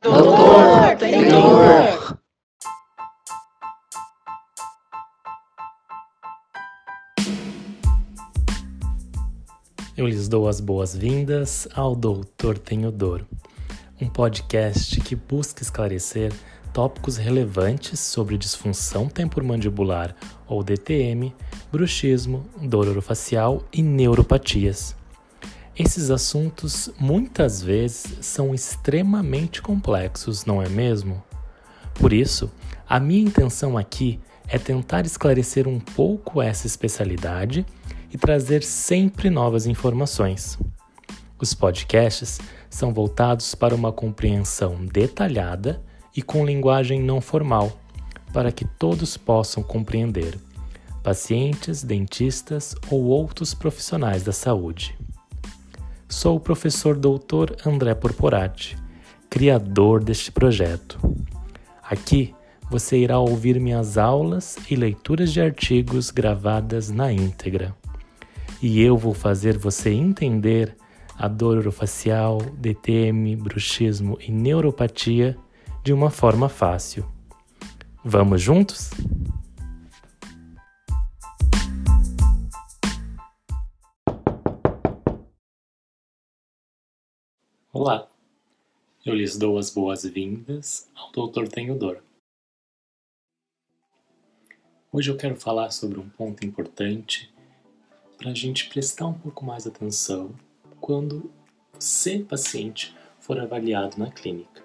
Doutor, dor. Eu lhes dou as boas-vindas ao Doutor Tenho Dor, um podcast que busca esclarecer tópicos relevantes sobre disfunção temporomandibular ou DTM, bruxismo, dor orofacial e neuropatias. Esses assuntos muitas vezes são extremamente complexos, não é mesmo? Por isso, a minha intenção aqui é tentar esclarecer um pouco essa especialidade e trazer sempre novas informações. Os podcasts são voltados para uma compreensão detalhada e com linguagem não formal, para que todos possam compreender, pacientes, dentistas ou outros profissionais da saúde. Sou o professor Dr. André Porporati, criador deste projeto. Aqui você irá ouvir minhas aulas e leituras de artigos gravadas na íntegra e eu vou fazer você entender a dor orofacial, DTM, bruxismo e neuropatia de uma forma fácil. Vamos juntos? Olá, eu lhes dou as boas-vindas ao Doutor Tenho Dor. Hoje eu quero falar sobre um ponto importante para a gente prestar um pouco mais atenção quando você, paciente, for avaliado na clínica.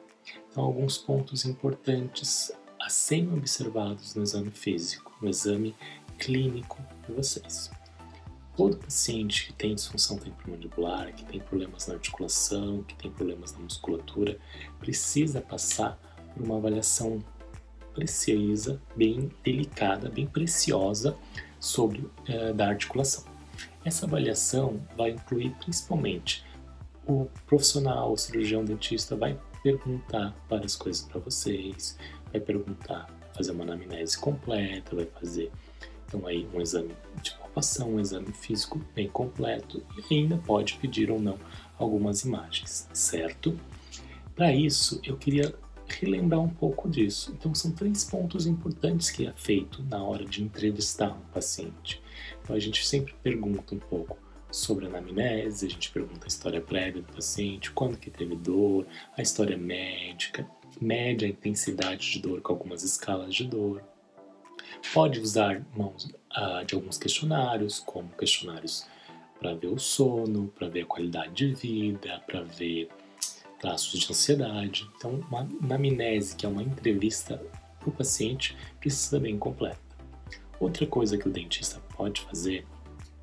Então, alguns pontos importantes a serem observados no exame físico, no exame clínico de vocês. Todo paciente que tem disfunção temporomandibular, que tem problemas na articulação, que tem problemas na musculatura, precisa passar por uma avaliação precisa, bem delicada, bem preciosa sobre eh, da articulação. Essa avaliação vai incluir principalmente o profissional, o cirurgião dentista vai perguntar várias coisas para vocês, vai perguntar, fazer uma anamnese completa, vai fazer então aí um exame de palpação, um exame físico bem completo e ainda pode pedir ou não algumas imagens, certo? Para isso, eu queria relembrar um pouco disso. Então, são três pontos importantes que é feito na hora de entrevistar um paciente. Então, a gente sempre pergunta um pouco sobre a anamnese, a gente pergunta a história prévia do paciente, quando que teve dor, a história médica, mede a intensidade de dor com algumas escalas de dor. Pode usar mãos ah, de alguns questionários, como questionários para ver o sono, para ver a qualidade de vida, para ver traços de ansiedade. Então, uma anamnese, que é uma entrevista para o paciente, precisa bem completa. Outra coisa que o dentista pode fazer,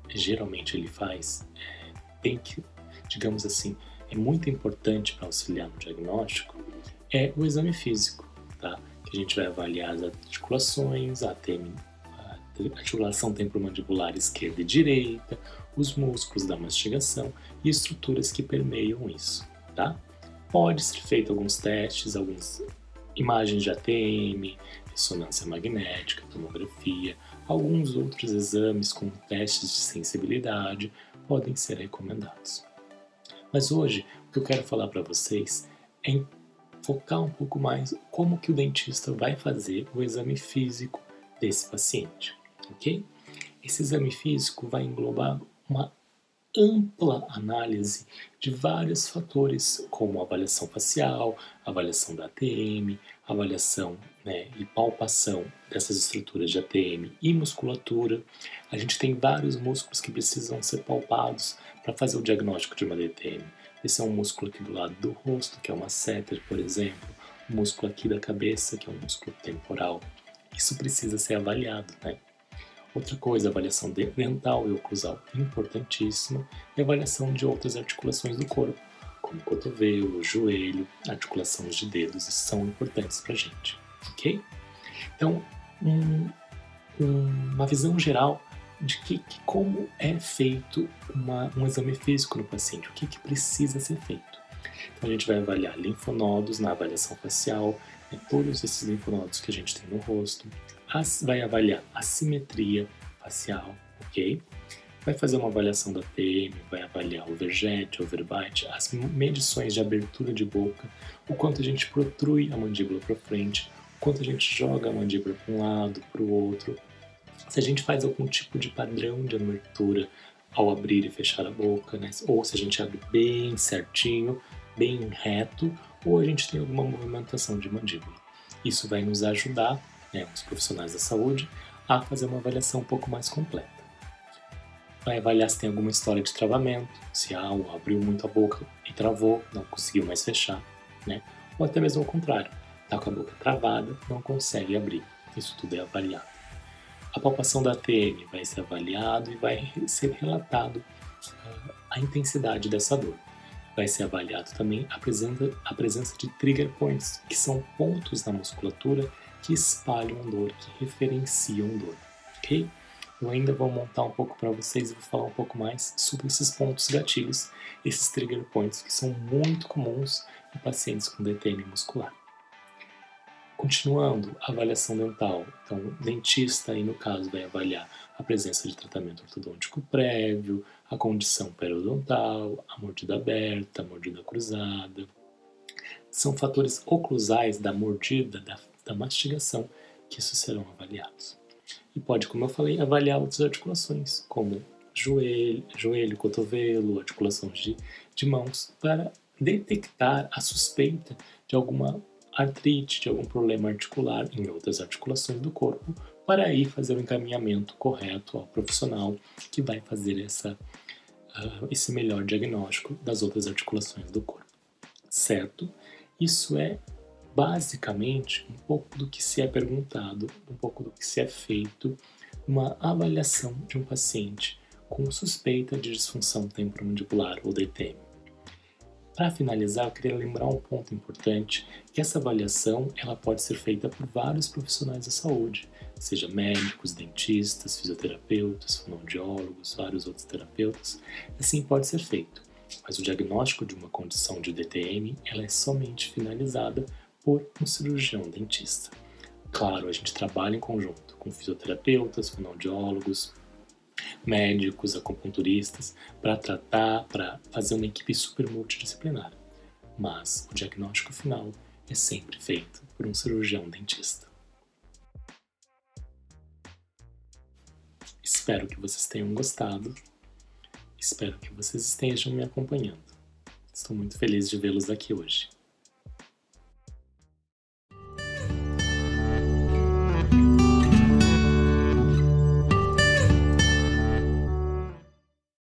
geralmente ele faz, é, tem que, digamos assim, é muito importante para auxiliar no diagnóstico, é o exame físico, tá? A gente vai avaliar as articulações, a, tem, a articulação temporomandibular esquerda e direita, os músculos da mastigação e estruturas que permeiam isso, tá? Pode ser feito alguns testes, algumas imagens de ATM, ressonância magnética, tomografia, alguns outros exames como testes de sensibilidade podem ser recomendados. Mas hoje o que eu quero falar para vocês é focar um pouco mais como que o dentista vai fazer o exame físico desse paciente, ok? Esse exame físico vai englobar uma ampla análise de vários fatores, como avaliação facial, avaliação da ATM, avaliação né, e palpação dessas estruturas de ATM e musculatura. A gente tem vários músculos que precisam ser palpados para fazer o diagnóstico de uma DTM. Esse é um músculo aqui do lado do rosto, que é uma setter, por exemplo, o músculo aqui da cabeça, que é um músculo temporal. Isso precisa ser avaliado, né? Outra coisa, avaliação dental e oclusal importantíssima e avaliação de outras articulações do corpo, como cotovelo, joelho, articulações de dedos, são importantes para a gente, ok? Então, um, um, uma visão geral de que, que como é feito uma, um exame físico no paciente, o que, que precisa ser feito. Então, a gente vai avaliar linfonodos na avaliação facial, né, todos esses linfonodos que a gente tem no rosto, vai avaliar a simetria facial, ok? vai fazer uma avaliação da TM, vai avaliar o overjet, overbite, as medições de abertura de boca, o quanto a gente protrui a mandíbula para frente, quanto a gente joga a mandíbula para um lado, para o outro, se a gente faz algum tipo de padrão de abertura ao abrir e fechar a boca, né? ou se a gente abre bem certinho, bem reto, ou a gente tem alguma movimentação de mandíbula. Isso vai nos ajudar, né, os profissionais da saúde, a fazer uma avaliação um pouco mais completa. Vai avaliar se tem alguma história de travamento, se ah, abriu muito a boca e travou, não conseguiu mais fechar, né? ou até mesmo ao contrário, está com a boca travada, não consegue abrir. Isso tudo é avaliado. A palpação da TM vai ser avaliado e vai ser relatado uh, a intensidade dessa dor. Vai ser avaliado também a presença, a presença de trigger points, que são pontos na musculatura que espalham dor, que referenciam dor, ok? Eu ainda vou montar um pouco para vocês e vou falar um pouco mais sobre esses pontos gatilhos, esses trigger points que são muito comuns em pacientes com DTM muscular. Continuando, avaliação dental. Então, o dentista aí no caso vai avaliar a presença de tratamento ortodôntico prévio, a condição periodontal, a mordida aberta, a mordida cruzada. São fatores oclusais da mordida, da, da mastigação, que isso serão avaliados. E pode, como eu falei, avaliar outras articulações, como joelho, joelho cotovelo, articulações de, de mãos, para detectar a suspeita de alguma artrite, de algum problema articular em outras articulações do corpo, para aí fazer o encaminhamento correto ao profissional que vai fazer essa, uh, esse melhor diagnóstico das outras articulações do corpo. Certo? Isso é basicamente um pouco do que se é perguntado, um pouco do que se é feito numa avaliação de um paciente com suspeita de disfunção temporomandibular ou DTM. Para finalizar, eu queria lembrar um ponto importante, que essa avaliação ela pode ser feita por vários profissionais da saúde, seja médicos, dentistas, fisioterapeutas, fonoaudiólogos, vários outros terapeutas, assim pode ser feito. Mas o diagnóstico de uma condição de DTM ela é somente finalizada por um cirurgião dentista. Claro, a gente trabalha em conjunto com fisioterapeutas, fonoaudiólogos, médicos, acupunturistas, para tratar, para fazer uma equipe super multidisciplinar. Mas o diagnóstico final é sempre feito por um cirurgião dentista. Espero que vocês tenham gostado. Espero que vocês estejam me acompanhando. Estou muito feliz de vê-los aqui hoje.